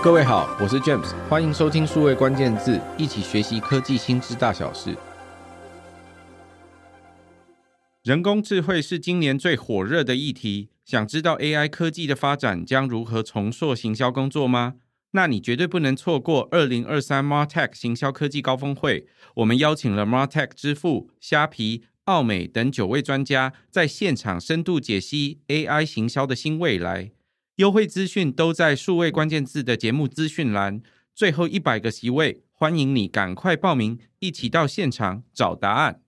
各位好，我是 James，欢迎收听数位关键字，一起学习科技新知大小事。人工智慧是今年最火热的议题，想知道 AI 科技的发展将如何重塑行销工作吗？那你绝对不能错过二零二三 MarTech 行销科技高峰会。我们邀请了 MarTech 之父、虾皮、奥美等九位专家，在现场深度解析 AI 行销的新未来。优惠资讯都在数位关键字的节目资讯栏。最后一百个席位，欢迎你赶快报名，一起到现场找答案。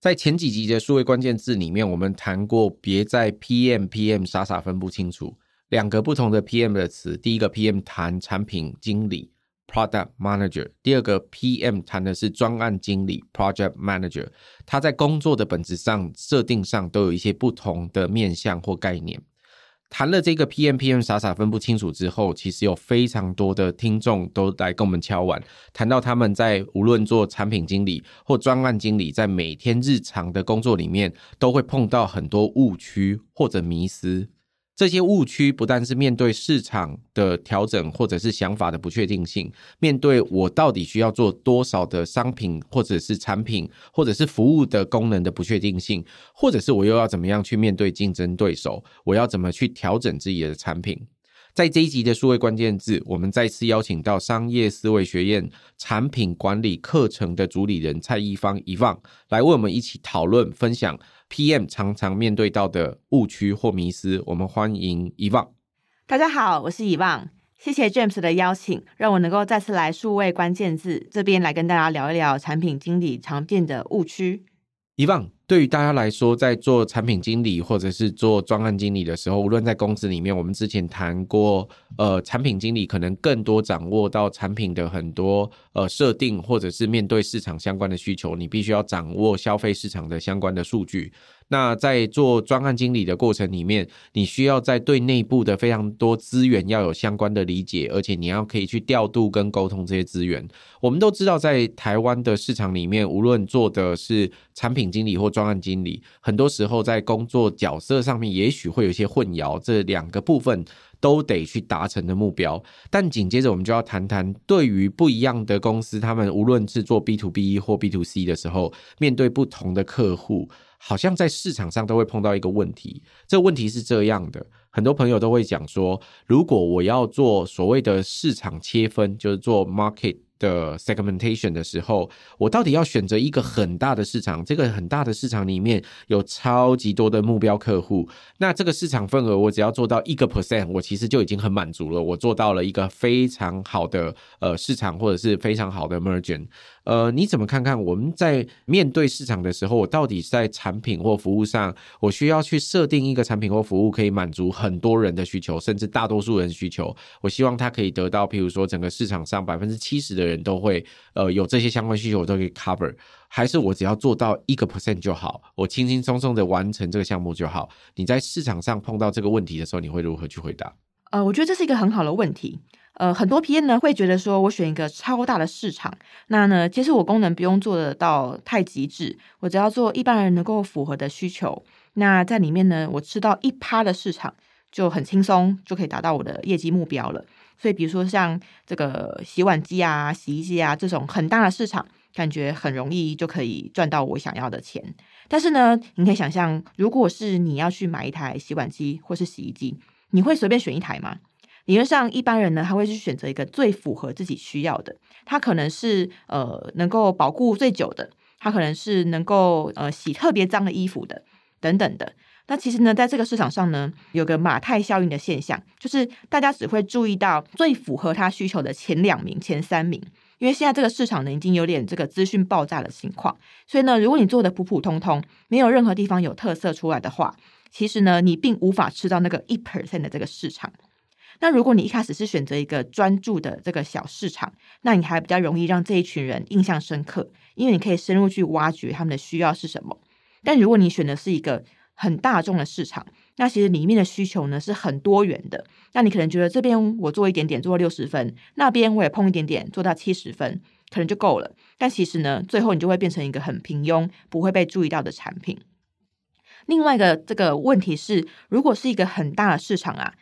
在前几集的数位关键字里面，我们谈过，别在 PM PM 傻傻分不清楚两个不同的 PM 的词。第一个 PM 谈产品经理 Product Manager，第二个 PM 谈的是专案经理 Project Manager。他在工作的本质上、设定上都有一些不同的面向或概念。谈了这个 PM PM 傻傻分不清楚之后，其实有非常多的听众都来跟我们敲碗，谈到他们在无论做产品经理或专案经理，在每天日常的工作里面，都会碰到很多误区或者迷思。这些误区不但是面对市场的调整，或者是想法的不确定性，面对我到底需要做多少的商品，或者是产品，或者是服务的功能的不确定性，或者是我又要怎么样去面对竞争对手，我要怎么去调整自己的产品。在这一集的数位关键字，我们再次邀请到商业思维学院产品管理课程的主理人蔡一方 y v n 来为我们一起讨论分享。PM 常常面对到的误区或迷思，我们欢迎 Yvonne。大家好，我是 Yvonne，谢谢 James 的邀请，让我能够再次来数位关键字这边来跟大家聊一聊产品经理常见的误区。Yvonne，对于大家来说，在做产品经理或者是做专案经理的时候，无论在公司里面，我们之前谈过，呃，产品经理可能更多掌握到产品的很多呃设定，或者是面对市场相关的需求，你必须要掌握消费市场的相关的数据。那在做专案经理的过程里面，你需要在对内部的非常多资源要有相关的理解，而且你要可以去调度跟沟通这些资源。我们都知道，在台湾的市场里面，无论做的是产品经理或专案经理，很多时候在工作角色上面，也许会有一些混淆，这两个部分都得去达成的目标。但紧接着，我们就要谈谈对于不一样的公司，他们无论是做 B to B 或 B to C 的时候，面对不同的客户。好像在市场上都会碰到一个问题，这个问题是这样的，很多朋友都会讲说，如果我要做所谓的市场切分，就是做 market。的 segmentation 的时候，我到底要选择一个很大的市场？这个很大的市场里面有超级多的目标客户，那这个市场份额我只要做到一个 percent，我其实就已经很满足了。我做到了一个非常好的呃市场，或者是非常好的 m e r g i n。呃，你怎么看看我们在面对市场的时候，我到底在产品或服务上，我需要去设定一个产品或服务可以满足很多人的需求，甚至大多数人需求？我希望它可以得到，譬如说整个市场上百分之七十的。人都会呃有这些相关需求，我都可以 cover，还是我只要做到一个 percent 就好，我轻轻松松的完成这个项目就好？你在市场上碰到这个问题的时候，你会如何去回答？呃，我觉得这是一个很好的问题。呃，很多 PM 呢会觉得说，我选一个超大的市场，那呢，其实我功能不用做得到太极致，我只要做一般人能够符合的需求，那在里面呢，我吃到一趴的市场就很轻松，就可以达到我的业绩目标了。所以，比如说像这个洗碗机啊、洗衣机啊这种很大的市场，感觉很容易就可以赚到我想要的钱。但是呢，你可以想象，如果是你要去买一台洗碗机或是洗衣机，你会随便选一台吗？理论上，一般人呢，他会去选择一个最符合自己需要的。它可能是呃能够保护最久的，它可能是能够呃洗特别脏的衣服的，等等的。那其实呢，在这个市场上呢，有个马太效应的现象，就是大家只会注意到最符合他需求的前两名、前三名，因为现在这个市场呢，已经有点这个资讯爆炸的情况，所以呢，如果你做的普普通通，没有任何地方有特色出来的话，其实呢，你并无法吃到那个一 percent 的这个市场。那如果你一开始是选择一个专注的这个小市场，那你还比较容易让这一群人印象深刻，因为你可以深入去挖掘他们的需要是什么。但如果你选的是一个很大众的市场，那其实里面的需求呢是很多元的。那你可能觉得这边我做一点点做六十分，那边我也碰一点点做到七十分，可能就够了。但其实呢，最后你就会变成一个很平庸、不会被注意到的产品。另外一个这个问题是，如果是一个很大的市场啊，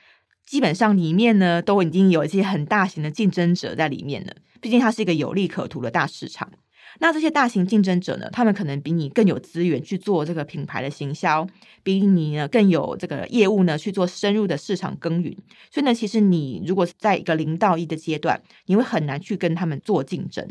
基本上里面呢都已经有一些很大型的竞争者在里面了。毕竟它是一个有利可图的大市场。那这些大型竞争者呢，他们可能比你更有资源去做这个品牌的行销，比你呢更有这个业务呢去做深入的市场耕耘。所以呢，其实你如果是在一个零到一的阶段，你会很难去跟他们做竞争。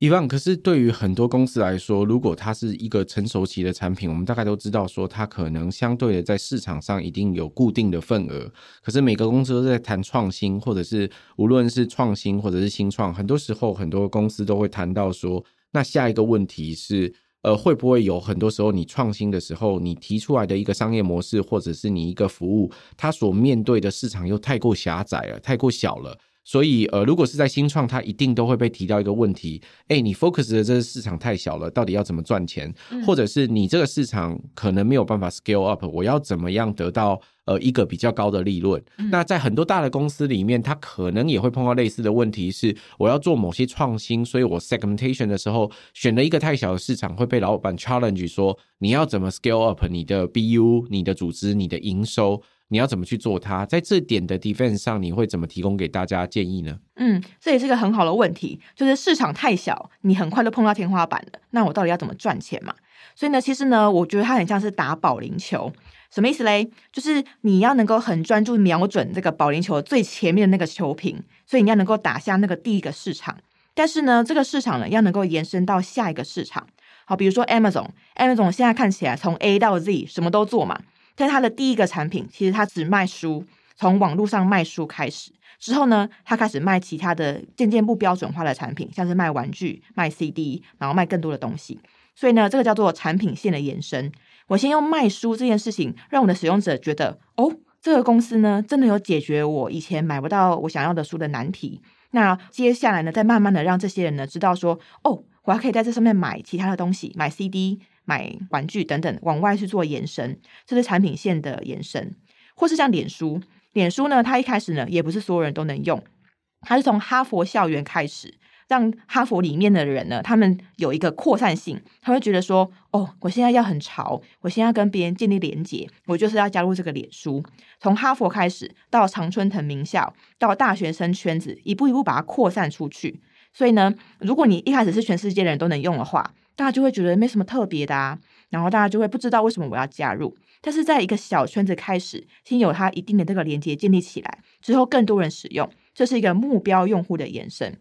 伊万，可是对于很多公司来说，如果它是一个成熟期的产品，我们大概都知道说，它可能相对的在市场上一定有固定的份额。可是每个公司都在谈创新，或者是无论是创新或者是新创，很多时候很多公司都会谈到说，那下一个问题是，呃，会不会有很多时候你创新的时候，你提出来的一个商业模式，或者是你一个服务，它所面对的市场又太过狭窄了，太过小了。所以，呃，如果是在新创，它一定都会被提到一个问题：哎，你 focus 的这个市场太小了，到底要怎么赚钱？嗯、或者是你这个市场可能没有办法 scale up，我要怎么样得到呃一个比较高的利润？嗯、那在很多大的公司里面，它可能也会碰到类似的问题：是我要做某些创新，所以我 segmentation 的时候选了一个太小的市场，会被老板 challenge 说你要怎么 scale up 你的 BU、你的组织、你的营收。你要怎么去做它？在这点的 defense 上，你会怎么提供给大家建议呢？嗯，这也是个很好的问题，就是市场太小，你很快就碰到天花板了。那我到底要怎么赚钱嘛？所以呢，其实呢，我觉得它很像是打保龄球，什么意思嘞？就是你要能够很专注瞄准这个保龄球最前面的那个球瓶，所以你要能够打下那个第一个市场。但是呢，这个市场呢，要能够延伸到下一个市场。好，比如说 Amazon，Amazon 现在看起来从 A 到 Z 什么都做嘛。但他的第一个产品，其实他只卖书，从网络上卖书开始之后呢，他开始卖其他的渐渐不标准化的产品，像是卖玩具、卖 CD，然后卖更多的东西。所以呢，这个叫做产品线的延伸。我先用卖书这件事情，让我的使用者觉得，哦，这个公司呢，真的有解决我以前买不到我想要的书的难题。那接下来呢，再慢慢的让这些人呢，知道说，哦，我还可以在这上面买其他的东西，买 CD。买玩具等等，往外去做延伸，这是产品线的延伸，或是像脸书，脸书呢，它一开始呢，也不是所有人都能用，它是从哈佛校园开始，让哈佛里面的人呢，他们有一个扩散性，他会觉得说，哦，我现在要很潮，我现在要跟别人建立连结，我就是要加入这个脸书，从哈佛开始，到常春藤名校，到大学生圈子，一步一步把它扩散出去。所以呢，如果你一开始是全世界的人都能用的话，大家就会觉得没什么特别的啊，然后大家就会不知道为什么我要加入。但是在一个小圈子开始，先有它一定的这个连接建立起来之后，更多人使用，这是一个目标用户的延伸。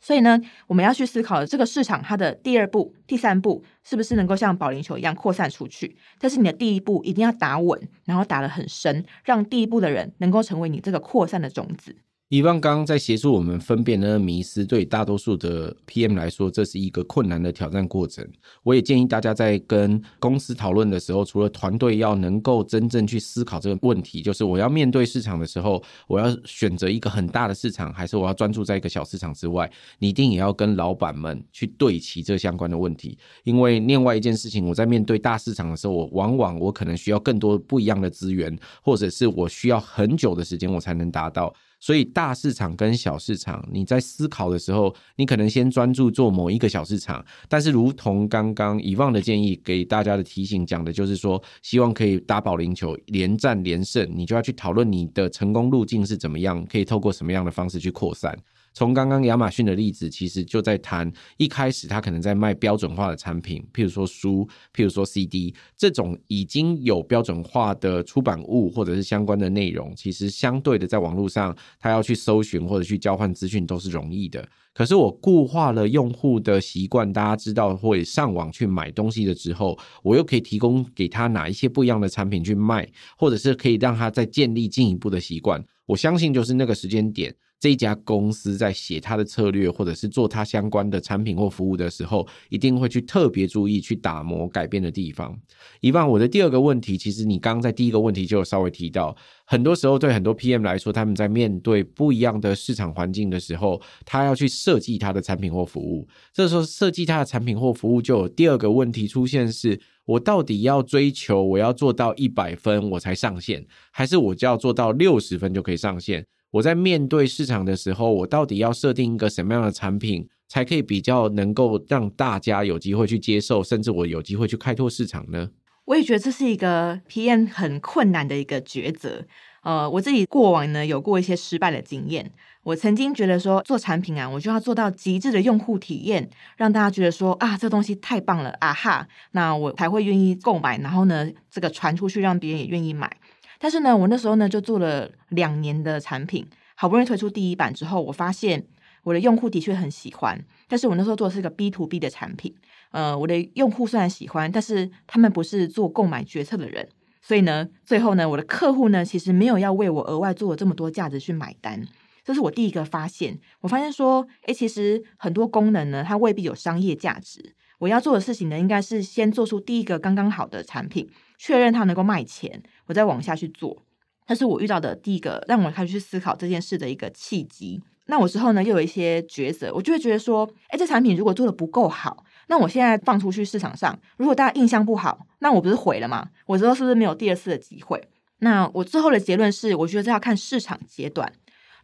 所以呢，我们要去思考这个市场它的第二步、第三步是不是能够像保龄球一样扩散出去。但是你的第一步一定要打稳，然后打得很深，让第一步的人能够成为你这个扩散的种子。以方刚刚在协助我们分辨那个迷思，对大多数的 PM 来说，这是一个困难的挑战过程。我也建议大家在跟公司讨论的时候，除了团队要能够真正去思考这个问题，就是我要面对市场的时候，我要选择一个很大的市场，还是我要专注在一个小市场之外，你一定也要跟老板们去对齐这相关的问题。因为另外一件事情，我在面对大市场的时候，我往往我可能需要更多不一样的资源，或者是我需要很久的时间，我才能达到。所以大市场跟小市场，你在思考的时候，你可能先专注做某一个小市场。但是，如同刚刚以往的建议给大家的提醒讲的，就是说，希望可以打保龄球，连战连胜，你就要去讨论你的成功路径是怎么样，可以透过什么样的方式去扩散。从刚刚亚马逊的例子，其实就在谈一开始他可能在卖标准化的产品，譬如说书，譬如说 CD，这种已经有标准化的出版物或者是相关的内容，其实相对的在网络上，他要去搜寻或者去交换资讯都是容易的。可是我固化了用户的习惯，大家知道会上网去买东西的之后，我又可以提供给他哪一些不一样的产品去卖，或者是可以让他再建立进一步的习惯。我相信就是那个时间点。这家公司在写它的策略，或者是做它相关的产品或服务的时候，一定会去特别注意去打磨改变的地方。以往我的第二个问题，其实你刚刚在第一个问题就有稍微提到，很多时候对很多 PM 来说，他们在面对不一样的市场环境的时候，他要去设计他的产品或服务。这时候设计他的产品或服务，就有第二个问题出现：是我到底要追求我要做到一百分我才上线，还是我就要做到六十分就可以上线？我在面对市场的时候，我到底要设定一个什么样的产品，才可以比较能够让大家有机会去接受，甚至我有机会去开拓市场呢？我也觉得这是一个 PM 很困难的一个抉择。呃，我自己过往呢有过一些失败的经验。我曾经觉得说做产品啊，我就要做到极致的用户体验，让大家觉得说啊，这东西太棒了啊哈，那我才会愿意购买，然后呢，这个传出去，让别人也愿意买。但是呢，我那时候呢就做了两年的产品，好不容易推出第一版之后，我发现我的用户的确很喜欢，但是我那时候做的是一个 B to B 的产品，呃，我的用户虽然喜欢，但是他们不是做购买决策的人，所以呢，最后呢，我的客户呢其实没有要为我额外做这么多价值去买单。这是我第一个发现。我发现说，诶，其实很多功能呢，它未必有商业价值。我要做的事情呢，应该是先做出第一个刚刚好的产品，确认它能够卖钱，我再往下去做。这是我遇到的第一个让我开始去思考这件事的一个契机。那我之后呢，又有一些抉择，我就会觉得说，诶，这产品如果做的不够好，那我现在放出去市场上，如果大家印象不好，那我不是毁了吗？我之后是不是没有第二次的机会？那我最后的结论是，我觉得这要看市场阶段。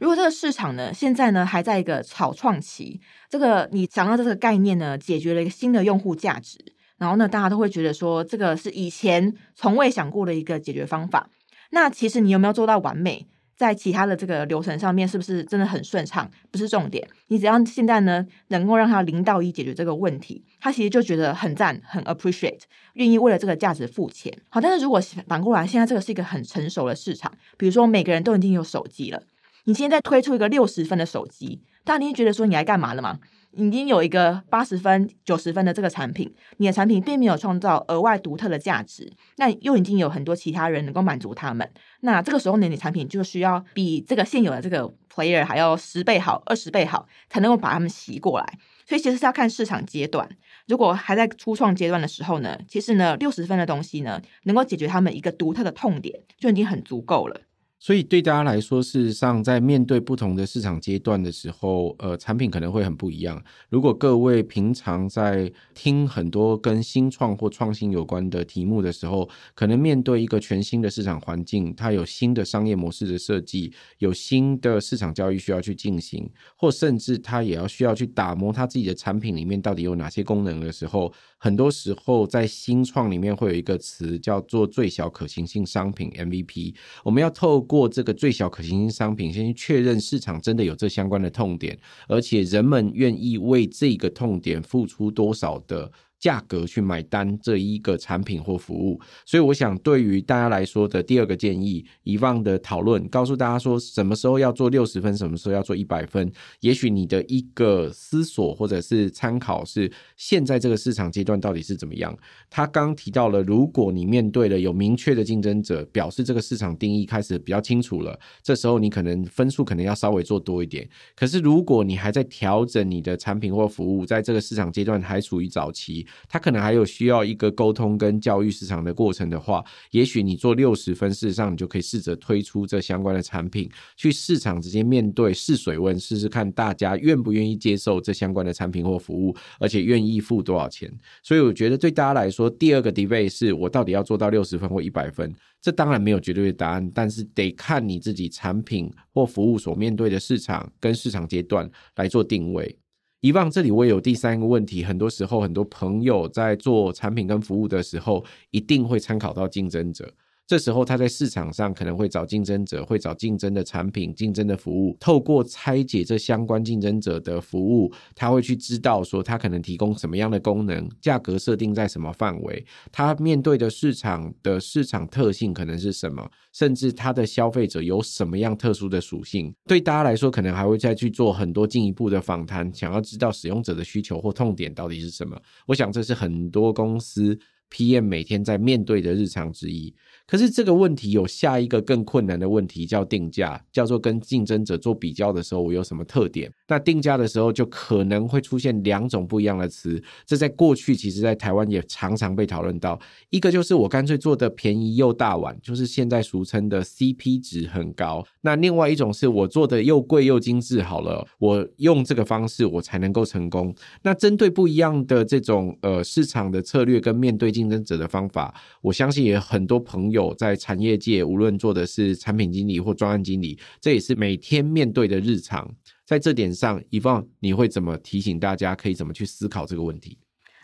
如果这个市场呢，现在呢还在一个草创期，这个你想到这个概念呢，解决了一个新的用户价值，然后呢，大家都会觉得说这个是以前从未想过的一个解决方法。那其实你有没有做到完美，在其他的这个流程上面是不是真的很顺畅？不是重点，你只要现在呢能够让它零到一解决这个问题，他其实就觉得很赞，很 appreciate，愿意为了这个价值付钱。好，但是如果反过来，现在这个是一个很成熟的市场，比如说每个人都已经有手机了。你现在推出一个六十分的手机，大家你觉得说你来干嘛了吗？已经有一个八十分、九十分的这个产品，你的产品并没有创造额外独特的价值，那又已经有很多其他人能够满足他们。那这个时候呢，你产品就需要比这个现有的这个 player 还要十倍好、二十倍好，才能够把他们吸过来。所以其实是要看市场阶段。如果还在初创阶段的时候呢，其实呢六十分的东西呢，能够解决他们一个独特的痛点，就已经很足够了。所以对大家来说，事实上，在面对不同的市场阶段的时候，呃，产品可能会很不一样。如果各位平常在听很多跟新创或创新有关的题目的时候，可能面对一个全新的市场环境，它有新的商业模式的设计，有新的市场交易需要去进行，或甚至它也要需要去打磨它自己的产品里面到底有哪些功能的时候，很多时候在新创里面会有一个词叫做最小可行性商品 MVP，我们要透过过这个最小可行性商品，先去确认市场真的有这相关的痛点，而且人们愿意为这个痛点付出多少的。价格去买单这一个产品或服务，所以我想对于大家来说的第二个建议，以往的讨论告诉大家说，什么时候要做六十分，什么时候要做一百分。也许你的一个思索或者是参考是现在这个市场阶段到底是怎么样。他刚提到了，如果你面对了有明确的竞争者，表示这个市场定义开始比较清楚了，这时候你可能分数可能要稍微做多一点。可是如果你还在调整你的产品或服务，在这个市场阶段还处于早期。他可能还有需要一个沟通跟教育市场的过程的话，也许你做六十分，事实上你就可以试着推出这相关的产品，去市场直接面对试水温，试试看大家愿不愿意接受这相关的产品或服务，而且愿意付多少钱。所以我觉得对大家来说，第二个 debate 是我到底要做到六十分或一百分，这当然没有绝对的答案，但是得看你自己产品或服务所面对的市场跟市场阶段来做定位。遗忘这里我也有第三个问题，很多时候很多朋友在做产品跟服务的时候，一定会参考到竞争者。这时候他在市场上可能会找竞争者，会找竞争的产品、竞争的服务。透过拆解这相关竞争者的服务，他会去知道说他可能提供什么样的功能，价格设定在什么范围，他面对的市场的市场特性可能是什么，甚至他的消费者有什么样特殊的属性。对大家来说，可能还会再去做很多进一步的访谈，想要知道使用者的需求或痛点到底是什么。我想这是很多公司 PM 每天在面对的日常之一。可是这个问题有下一个更困难的问题，叫定价，叫做跟竞争者做比较的时候，我有什么特点？那定价的时候就可能会出现两种不一样的词。这在过去其实，在台湾也常常被讨论到。一个就是我干脆做的便宜又大碗，就是现在俗称的 CP 值很高。那另外一种是我做的又贵又精致，好了，我用这个方式我才能够成功。那针对不一样的这种呃市场的策略跟面对竞争者的方法，我相信也很多朋友。有在产业界，无论做的是产品经理或专案经理，这也是每天面对的日常。在这点上，Yvonne，你会怎么提醒大家，可以怎么去思考这个问题？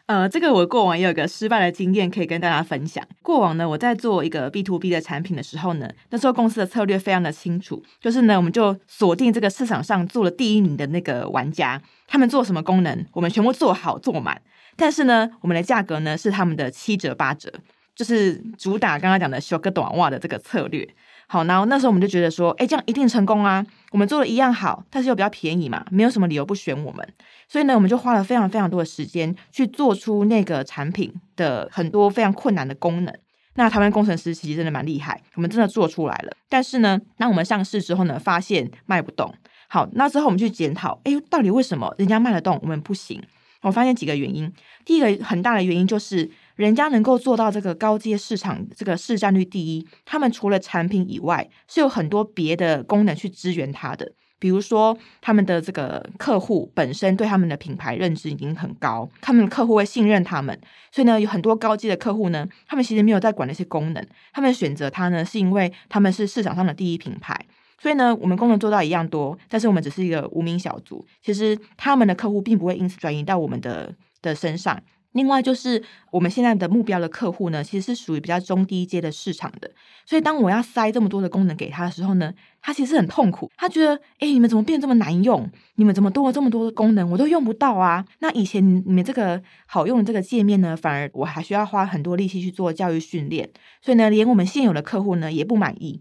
呃，这个我过往也有个失败的经验可以跟大家分享。过往呢，我在做一个 B to B 的产品的时候呢，那时候公司的策略非常的清楚，就是呢，我们就锁定这个市场上做了第一名的那个玩家，他们做什么功能，我们全部做好做满。但是呢，我们的价格呢是他们的七折八折，就是主打刚刚讲的修个短袜的这个策略。好，然后那时候我们就觉得说，哎，这样一定成功啊！我们做的一样好，但是又比较便宜嘛，没有什么理由不选我们。所以呢，我们就花了非常非常多的时间去做出那个产品的很多非常困难的功能。那台湾工程师其实真的蛮厉害，我们真的做出来了。但是呢，当我们上市之后呢，发现卖不动。好，那之后我们去检讨，哎，到底为什么人家卖得动，我们不行？我发现几个原因。第一个很大的原因就是。人家能够做到这个高阶市场这个市占率第一，他们除了产品以外，是有很多别的功能去支援它的。比如说，他们的这个客户本身对他们的品牌认知已经很高，他们的客户会信任他们，所以呢，有很多高阶的客户呢，他们其实没有在管那些功能，他们选择它呢，是因为他们是市场上的第一品牌。所以呢，我们功能做到一样多，但是我们只是一个无名小卒，其实他们的客户并不会因此转移到我们的的身上。另外就是我们现在的目标的客户呢，其实是属于比较中低阶的市场的，所以当我要塞这么多的功能给他的时候呢，他其实很痛苦，他觉得，哎，你们怎么变这么难用？你们怎么多了这么多的功能，我都用不到啊？那以前你们这个好用的这个界面呢，反而我还需要花很多力气去做教育训练，所以呢，连我们现有的客户呢也不满意。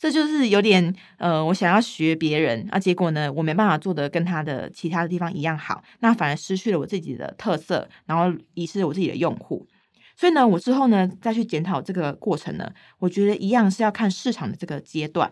这就是有点呃，我想要学别人啊，结果呢，我没办法做得跟他的其他的地方一样好，那反而失去了我自己的特色，然后遗失了我自己的用户。所以呢，我之后呢再去检讨这个过程呢，我觉得一样是要看市场的这个阶段。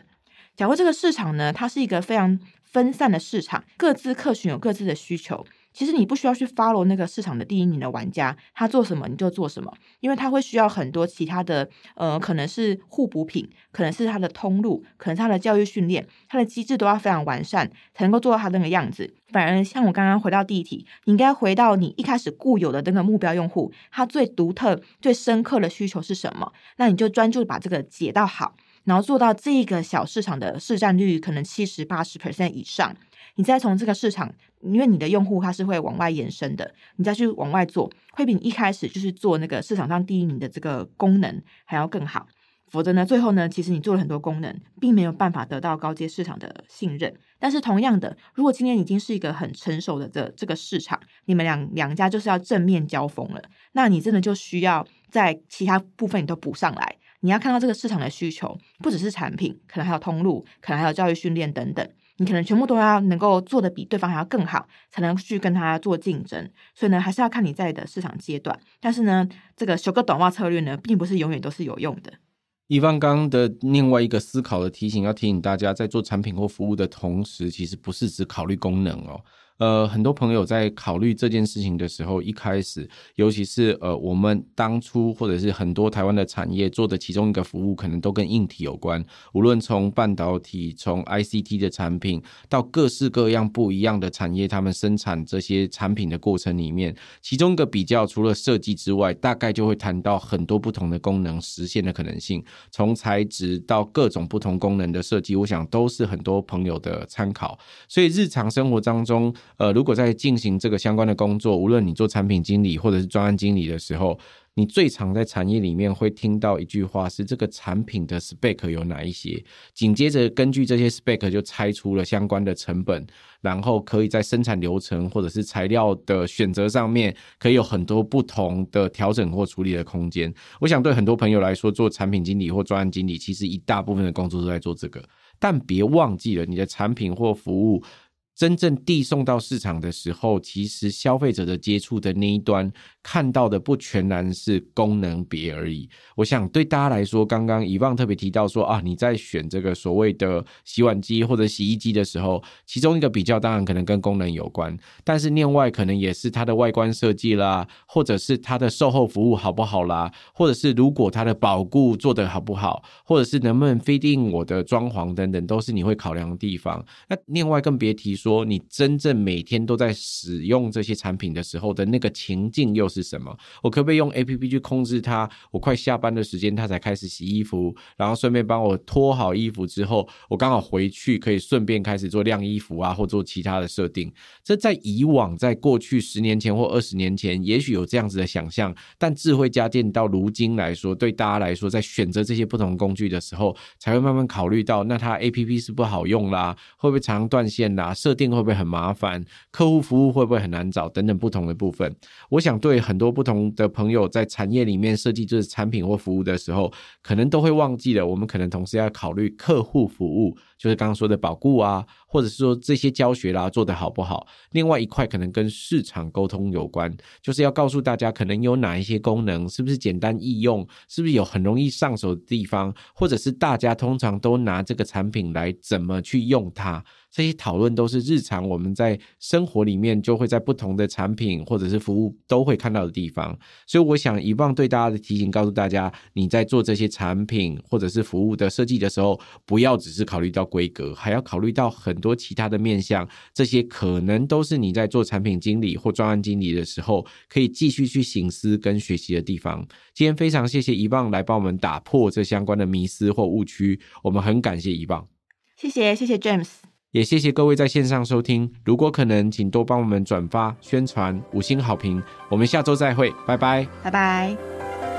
假如这个市场呢，它是一个非常分散的市场，各自客群有各自的需求。其实你不需要去 follow 那个市场的第一名的玩家，他做什么你就做什么，因为他会需要很多其他的，呃，可能是互补品，可能是他的通路，可能是他的教育训练，他的机制都要非常完善，才能够做到他那个样子。反而像我刚刚回到第一题，你应该回到你一开始固有的那个目标用户，他最独特、最深刻的需求是什么？那你就专注把这个解到好，然后做到这个小市场的市占率可能七十八十 percent 以上。你再从这个市场，因为你的用户他是会往外延伸的，你再去往外做，会比你一开始就是做那个市场上第一名的这个功能还要更好。否则呢，最后呢，其实你做了很多功能，并没有办法得到高阶市场的信任。但是同样的，如果今天已经是一个很成熟的这这个市场，你们两两家就是要正面交锋了，那你真的就需要在其他部分你都补上来。你要看到这个市场的需求，不只是产品，可能还有通路，可能还有教育训练等等。你可能全部都要能够做得比对方还要更好，才能去跟他做竞争。所以呢，还是要看你在的市场阶段。但是呢，这个修个短袜策略呢，并不是永远都是有用的。一方刚的另外一个思考的提醒，要提醒大家，在做产品或服务的同时，其实不是只考虑功能哦。呃，很多朋友在考虑这件事情的时候，一开始，尤其是呃，我们当初或者是很多台湾的产业做的其中一个服务，可能都跟硬体有关。无论从半导体、从 ICT 的产品，到各式各样不一样的产业，他们生产这些产品的过程里面，其中一个比较，除了设计之外，大概就会谈到很多不同的功能实现的可能性。从材质到各种不同功能的设计，我想都是很多朋友的参考。所以日常生活当中，呃，如果在进行这个相关的工作，无论你做产品经理或者是专案经理的时候，你最常在产业里面会听到一句话是：这个产品的 spec 有哪一些？紧接着根据这些 spec 就拆出了相关的成本，然后可以在生产流程或者是材料的选择上面，可以有很多不同的调整或处理的空间。我想对很多朋友来说，做产品经理或专案经理，其实一大部分的工作都在做这个。但别忘记了，你的产品或服务。真正递送到市场的时候，其实消费者的接触的那一端看到的不全然是功能别而已。我想对大家来说，刚刚以旺特别提到说啊，你在选这个所谓的洗碗机或者洗衣机的时候，其中一个比较当然可能跟功能有关，但是另外可能也是它的外观设计啦，或者是它的售后服务好不好啦，或者是如果它的保固做得好不好，或者是能不能 fit in 我的装潢等等，都是你会考量的地方。那另外更别提说。说，你真正每天都在使用这些产品的时候的那个情境又是什么？我可不可以用 APP 去控制它？我快下班的时间，它才开始洗衣服，然后顺便帮我脱好衣服之后，我刚好回去可以顺便开始做晾衣服啊，或做其他的设定。这在以往，在过去十年前或二十年前，也许有这样子的想象，但智慧家电到如今来说，对大家来说，在选择这些不同工具的时候，才会慢慢考虑到，那它 APP 是不好用啦，会不会常常断线啦？设定会不会很麻烦？客户服务会不会很难找？等等不同的部分，我想对很多不同的朋友在产业里面设计就是产品或服务的时候，可能都会忘记了，我们可能同时要考虑客户服务。就是刚刚说的保固啊，或者是说这些教学啦、做得好不好？另外一块可能跟市场沟通有关，就是要告诉大家可能有哪一些功能，是不是简单易用，是不是有很容易上手的地方，或者是大家通常都拿这个产品来怎么去用它。这些讨论都是日常我们在生活里面就会在不同的产品或者是服务都会看到的地方，所以我想以往对大家的提醒，告诉大家你在做这些产品或者是服务的设计的时候，不要只是考虑到规格，还要考虑到很多其他的面向，这些可能都是你在做产品经理或专案经理的时候可以继续去醒思跟学习的地方。今天非常谢谢一棒来帮我们打破这相关的迷思或误区，我们很感谢一棒，谢谢谢谢 James。也谢谢各位在线上收听，如果可能，请多帮我们转发、宣传、五星好评。我们下周再会，拜拜，拜拜。